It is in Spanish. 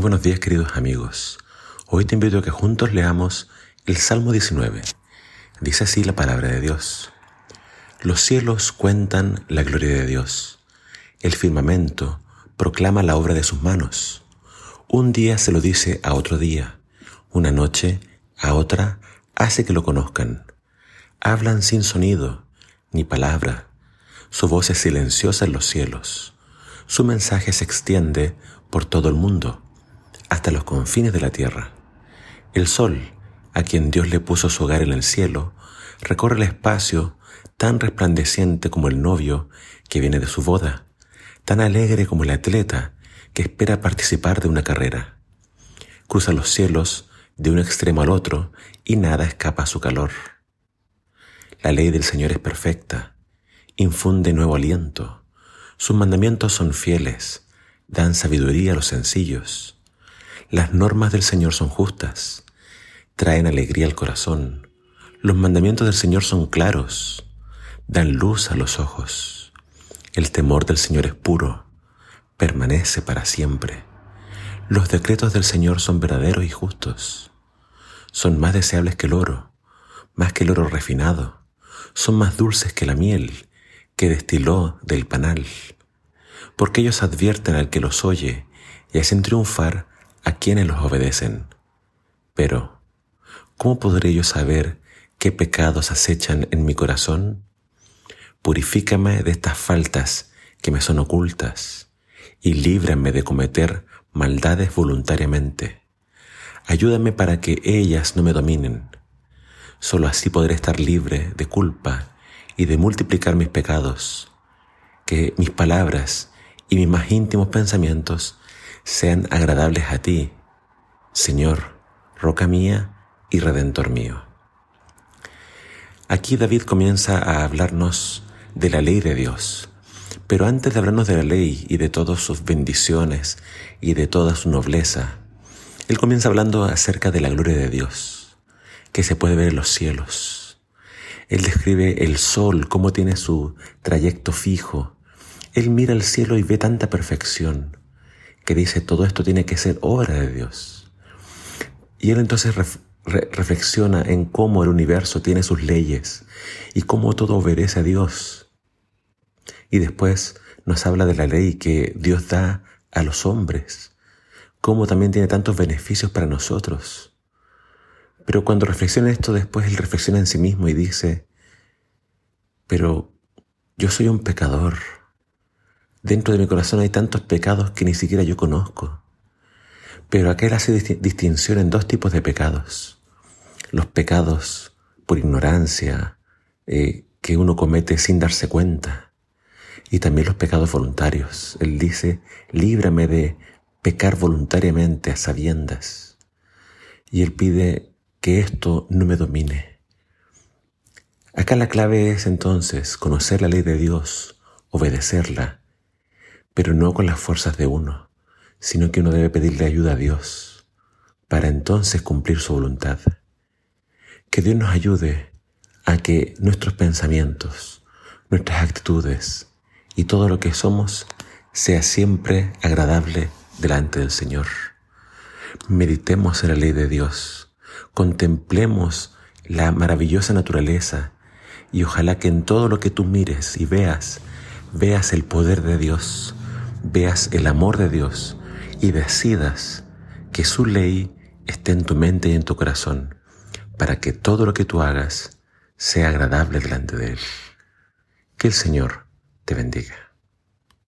Buenos días queridos amigos. Hoy te invito a que juntos leamos el Salmo 19. Dice así la palabra de Dios. Los cielos cuentan la gloria de Dios. El firmamento proclama la obra de sus manos. Un día se lo dice a otro día. Una noche a otra hace que lo conozcan. Hablan sin sonido ni palabra. Su voz es silenciosa en los cielos. Su mensaje se extiende por todo el mundo hasta los confines de la tierra. El sol, a quien Dios le puso su hogar en el cielo, recorre el espacio tan resplandeciente como el novio que viene de su boda, tan alegre como el atleta que espera participar de una carrera. Cruza los cielos de un extremo al otro y nada escapa a su calor. La ley del Señor es perfecta, infunde nuevo aliento, sus mandamientos son fieles, dan sabiduría a los sencillos. Las normas del Señor son justas, traen alegría al corazón. Los mandamientos del Señor son claros, dan luz a los ojos. El temor del Señor es puro, permanece para siempre. Los decretos del Señor son verdaderos y justos. Son más deseables que el oro, más que el oro refinado. Son más dulces que la miel que destiló del panal. Porque ellos advierten al que los oye y hacen triunfar a quienes los obedecen. Pero, ¿cómo podré yo saber qué pecados acechan en mi corazón? Purifícame de estas faltas que me son ocultas y líbrame de cometer maldades voluntariamente. Ayúdame para que ellas no me dominen. Solo así podré estar libre de culpa y de multiplicar mis pecados. Que mis palabras y mis más íntimos pensamientos sean agradables a ti, Señor, roca mía y redentor mío. Aquí David comienza a hablarnos de la ley de Dios, pero antes de hablarnos de la ley y de todas sus bendiciones y de toda su nobleza, él comienza hablando acerca de la gloria de Dios, que se puede ver en los cielos. Él describe el sol, cómo tiene su trayecto fijo. Él mira al cielo y ve tanta perfección que dice todo esto tiene que ser obra de Dios. Y él entonces reflexiona en cómo el universo tiene sus leyes y cómo todo obedece a Dios. Y después nos habla de la ley que Dios da a los hombres, cómo también tiene tantos beneficios para nosotros. Pero cuando reflexiona esto después, él reflexiona en sí mismo y dice, pero yo soy un pecador Dentro de mi corazón hay tantos pecados que ni siquiera yo conozco. Pero aquel hace distinción en dos tipos de pecados. Los pecados por ignorancia, eh, que uno comete sin darse cuenta. Y también los pecados voluntarios. Él dice, líbrame de pecar voluntariamente a sabiendas. Y él pide que esto no me domine. Acá la clave es entonces conocer la ley de Dios, obedecerla pero no con las fuerzas de uno, sino que uno debe pedirle ayuda a Dios para entonces cumplir su voluntad. Que Dios nos ayude a que nuestros pensamientos, nuestras actitudes y todo lo que somos sea siempre agradable delante del Señor. Meditemos en la ley de Dios, contemplemos la maravillosa naturaleza y ojalá que en todo lo que tú mires y veas, veas el poder de Dios, veas el amor de Dios y decidas que su ley esté en tu mente y en tu corazón para que todo lo que tú hagas sea agradable delante de Él. Que el Señor te bendiga.